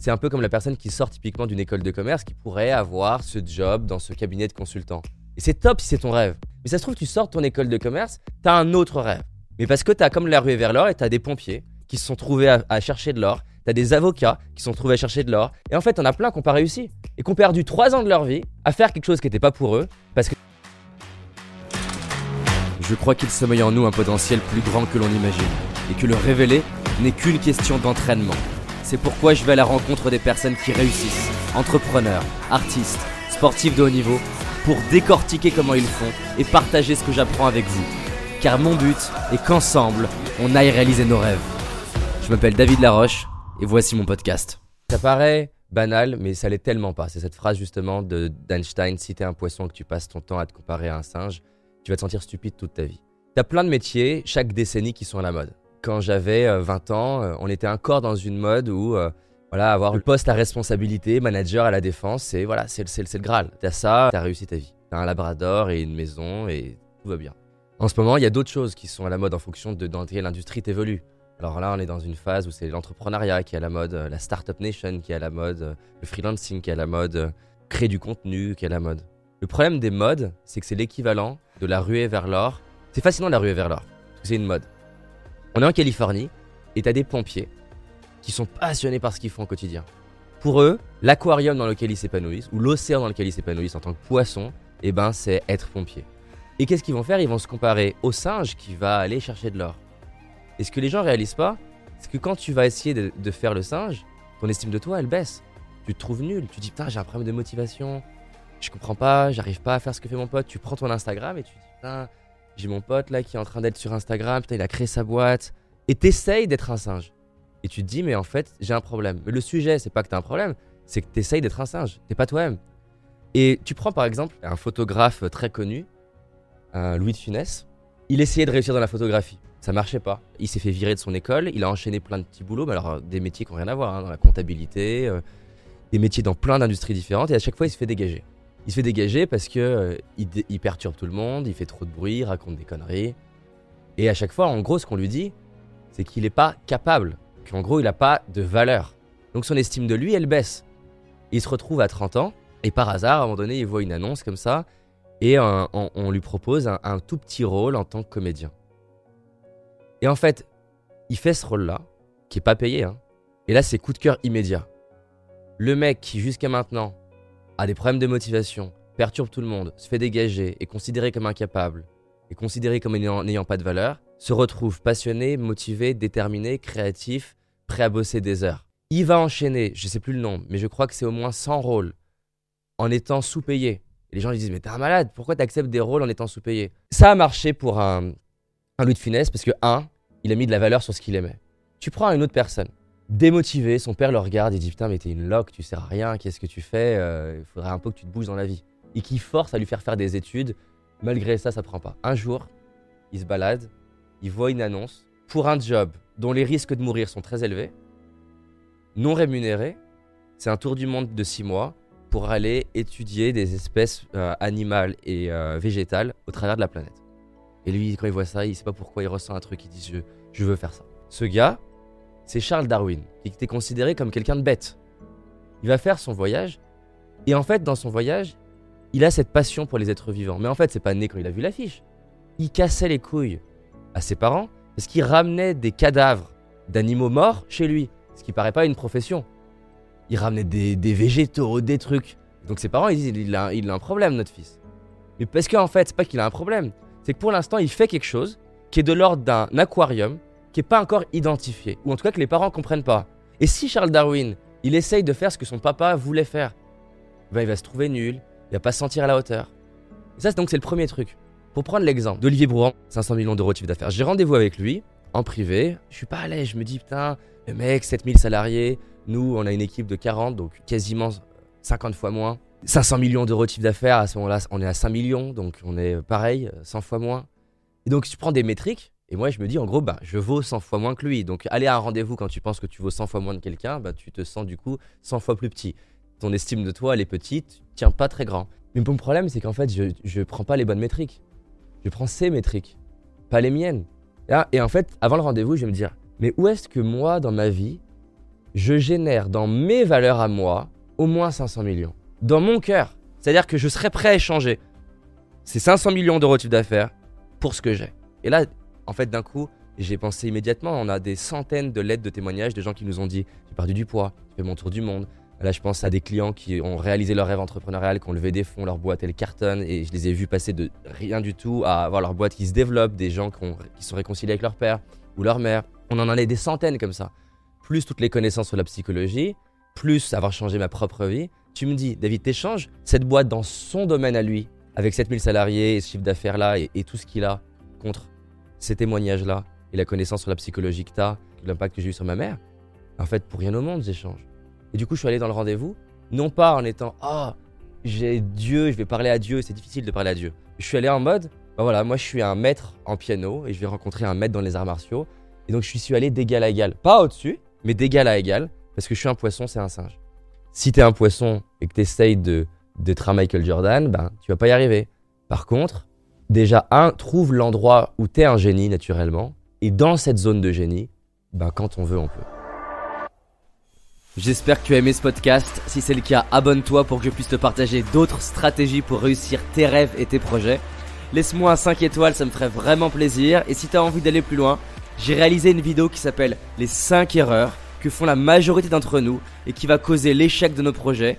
c'est un peu comme la personne qui sort typiquement d'une école de commerce qui pourrait avoir ce job dans ce cabinet de consultant. Et c'est top si c'est ton rêve. Mais ça se trouve, tu sors de ton école de commerce, t'as un autre rêve. Mais parce que t'as comme la ruée vers l'or et t'as des pompiers qui se sont trouvés à, chercher de l'or, t'as des avocats qui se sont trouvés à chercher de l'or, et en fait, t'en as plein qui n'ont pas réussi et qui ont perdu 3 ans de leur vie à faire quelque chose qui n'était pas pour eux parce que. Je crois qu'il sommeille en nous un potentiel plus grand que l'on imagine et que le révéler n'est qu'une question d'entraînement. C'est pourquoi je vais à la rencontre des personnes qui réussissent, entrepreneurs, artistes, sportifs de haut niveau, pour décortiquer comment ils font et partager ce que j'apprends avec vous. Car mon but est qu'ensemble, on aille réaliser nos rêves. Je m'appelle David Laroche et voici mon podcast. Ça paraît banal, mais ça l'est tellement pas. C'est cette phrase justement de d'Einstein si t'es un poisson que tu passes ton temps à te comparer à un singe, tu vas te sentir stupide toute ta vie. T'as plein de métiers, chaque décennie, qui sont à la mode. Quand j'avais euh, 20 ans, euh, on était encore dans une mode où euh, voilà, avoir le poste à responsabilité, manager à la défense, c'est voilà, c'est le- Graal. T'as ça, t'as réussi ta vie. T'as un labrador et une maison et tout va bien. En ce moment, il y a d'autres choses qui sont à la mode en fonction de dans quelle industrie t'évolues. Alors là, on est dans une phase où c'est l'entrepreneuriat qui est à la mode, euh, la startup nation qui est à la mode, euh, le freelancing qui est à la mode, euh, créer du contenu qui est à la mode. Le problème des modes, c'est que c'est l'équivalent de la ruée vers l'or. C'est fascinant la ruée vers l'or, c'est une mode. On est en Californie et t'as des pompiers qui sont passionnés par ce qu'ils font au quotidien. Pour eux, l'aquarium dans lequel ils s'épanouissent, ou l'océan dans lequel ils s'épanouissent en tant que poisson, eh ben c'est être pompier. Et qu'est-ce qu'ils vont faire? Ils vont se comparer au singe qui va aller chercher de l'or. Et ce que les gens réalisent pas, c'est que quand tu vas essayer de, faire le singe, ton estime de toi, elle baisse. Tu te trouves nul. Tu te dis, putain, j'ai un problème de motivation. Je comprends pas, j'arrive pas à faire ce que fait mon pote. Tu prends ton Instagram et tu te dis, putain, j'ai mon pote là qui est en train d'être sur Instagram. Putain, il a créé sa boîte. Et t'essayes d'être un singe. Et tu te dis, mais en fait, j'ai un problème. Mais le sujet, c'est pas que t'as un problème, c'est que t'essayes d'être un singe. T'es pas toi-même. Et tu prends par exemple un photographe très connu, Louis de Funès. Il essayait de réussir dans la photographie. Ça marchait pas. Il s'est fait virer de son école. Il a enchaîné plein de petits boulots, mais alors des métiers qui n'ont rien à voir, hein, dans la comptabilité, euh, des métiers dans plein d'industries différentes. Et à chaque fois, il se fait dégager. Il se fait dégager parce que euh, il, perturbe tout le monde, il fait trop de bruit, il raconte des conneries. Et à chaque fois, en gros, ce qu'on lui dit, c'est qu'il n'est pas capable, qu'en gros, il n'a pas de valeur. Donc son estime de lui, elle baisse. Il se retrouve à 30 ans, et par hasard, à un moment donné, il voit une annonce comme ça, et on, lui propose un, un tout petit rôle en tant que comédien. Et en fait, il fait ce rôle-là, qui est pas payé, hein. et là, c'est coup de cœur immédiat. Le mec qui, jusqu'à maintenant, a des problèmes de motivation, perturbe tout le monde, se fait dégager, est considéré comme incapable, est considéré comme n'ayant pas de valeur, se retrouve passionné, motivé, déterminé, créatif, prêt à bosser des heures. Il va enchaîner, je sais plus le nombre, mais je crois que c'est au moins 100 rôles en étant sous-payé. Les gens lui disent Mais t'es un malade, pourquoi t'acceptes des rôles en étant sous-payé? Ça a marché pour un, un Louis de Funès parce que, un, il a mis de la valeur sur ce qu'il aimait. Tu prends une autre personne, démotivé, son père le regarde et dit Putain, mais t'es une loque, tu sers à rien, qu'est-ce que tu fais Euh, Il faudrait un peu que tu te bouges dans la vie. Et qui force à lui faire faire des études. Malgré ça, ça prend pas. Un jour, il se balade, il voit une annonce pour un job dont les risques de mourir sont très élevés, non rémunéré. C'est un tour du monde de six mois pour aller étudier des espèces euh, animales et euh, végétales au travers de la planète. Et lui, quand il voit ça, il sait pas pourquoi il ressent un truc, il dit je, je veux faire ça. Ce gars, c'est Charles Darwin, qui était considéré comme quelqu'un de bête. Il va faire son voyage, et en fait, dans son voyage, il a cette passion pour les êtres vivants. Mais en fait, c'est pas né quand il a vu l'affiche. Il cassait les couilles à ses parents parce qu'il ramenait des cadavres d'animaux morts chez lui, ce qui paraît pas une profession. Il ramenait des, végétaux, des trucs. Donc ses parents, ils disent il a, il a un problème, notre fils. Mais parce qu'en fait, c'est pas qu'il a un problème, c'est que pour l'instant, il fait quelque chose qui est de l'ordre d'un aquarium qui est pas encore identifié, ou en tout cas que les parents comprennent pas. Et si Charles Darwin, il essaye de faire ce que son papa voulait faire, ben il va se trouver nul, il va pas se sentir à la hauteur. Et ça, c'est- donc c'est le premier truc. Pour prendre l'exemple d'Olivier Brouhan, 500 millions d'euros de chiffre d'affaires, j'ai rendez-vous avec lui en privé. Je suis pas à l'aise, je me dis putain, le mec, 7000 salariés, nous on a une équipe de 40, donc quasiment 50 fois moins. 500 millions d'euros de chiffre d'affaires, à ce moment-là, on est à 5 millions, donc on est pareil, 100 fois moins. Et donc tu prends des métriques, et moi je me dis en gros, bah, je vaux 100 fois moins que lui. Donc aller à un rendez-vous quand tu penses que tu vaux 100 fois moins de quelqu'un, bah, tu te sens du coup 100 fois plus petit. Ton estime de toi, elle est petite, tu tiens pas très grand. Mais mon problème, c'est qu'en fait, je, je prends pas les bonnes métriques. Je prends ses métriques, pas les miennes. Ah, et en fait, avant le rendez-vous, je vais me dire, mais où est-ce que moi, dans ma vie, je génère dans mes valeurs à moi au moins 500 millions? Dans mon cœur. C'est-à-dire que je serais prêt à échanger ces 500 millions d'euros de chiffre d'affaires pour ce que j'ai. Et là, en fait, d'un coup, j'ai pensé immédiatement, on a des centaines de lettres de témoignages de gens qui nous ont dit j'ai perdu du poids, j'ai fait mon tour du monde. Là, je pense à des clients qui ont réalisé leur rêve entrepreneurial, qui ont levé des fonds, leur boîte elle cartonne, et je les ai vus passer de rien du tout à avoir leur boîte qui se développe, des gens qui, sont réconciliés avec leur père ou leur mère. On en a des centaines comme ça. Plus toutes les connaissances sur la psychologie, plus avoir changé ma propre vie. Tu me dis, David, t'échanges cette boîte dans son domaine à lui, avec 7000 salariés et ce chiffre d'affaires-là et, et tout ce qu'il a contre ces témoignages-là et la connaissance sur la psychologie que tu as, l'impact que j'ai eu sur ma mère, en fait, pour rien au monde, j'échange. Et du coup, je suis allé dans le rendez-vous, non pas en étant Ah, j'ai Dieu, je vais parler à Dieu, c'est difficile de parler à Dieu. Je suis allé en mode Bah voilà, moi je suis un maître en piano et je vais rencontrer un maître dans les arts martiaux. Et donc je suis allé d'égal à égal. Pas au-dessus, mais d'égal à égal, parce que je suis un poisson, c'est un singe. Si t'es un poisson et que t'essayes de d'être un Michael Jordan, ben tu vas pas y arriver. Par contre, déjà, un, trouve l'endroit où t'es un génie naturellement, et dans cette zone de génie, ben quand on veut, on peut. J'espère que tu as aimé ce podcast. Si c'est le cas, abonne-toi pour que je puisse te partager d'autres stratégies pour réussir tes rêves et tes projets. Laisse-moi un 5 étoiles, ça me ferait vraiment plaisir. Et si tu as envie d'aller plus loin, j'ai réalisé une vidéo qui s'appelle Les 5 erreurs que font la majorité d'entre nous et qui va causer l'échec de nos projets,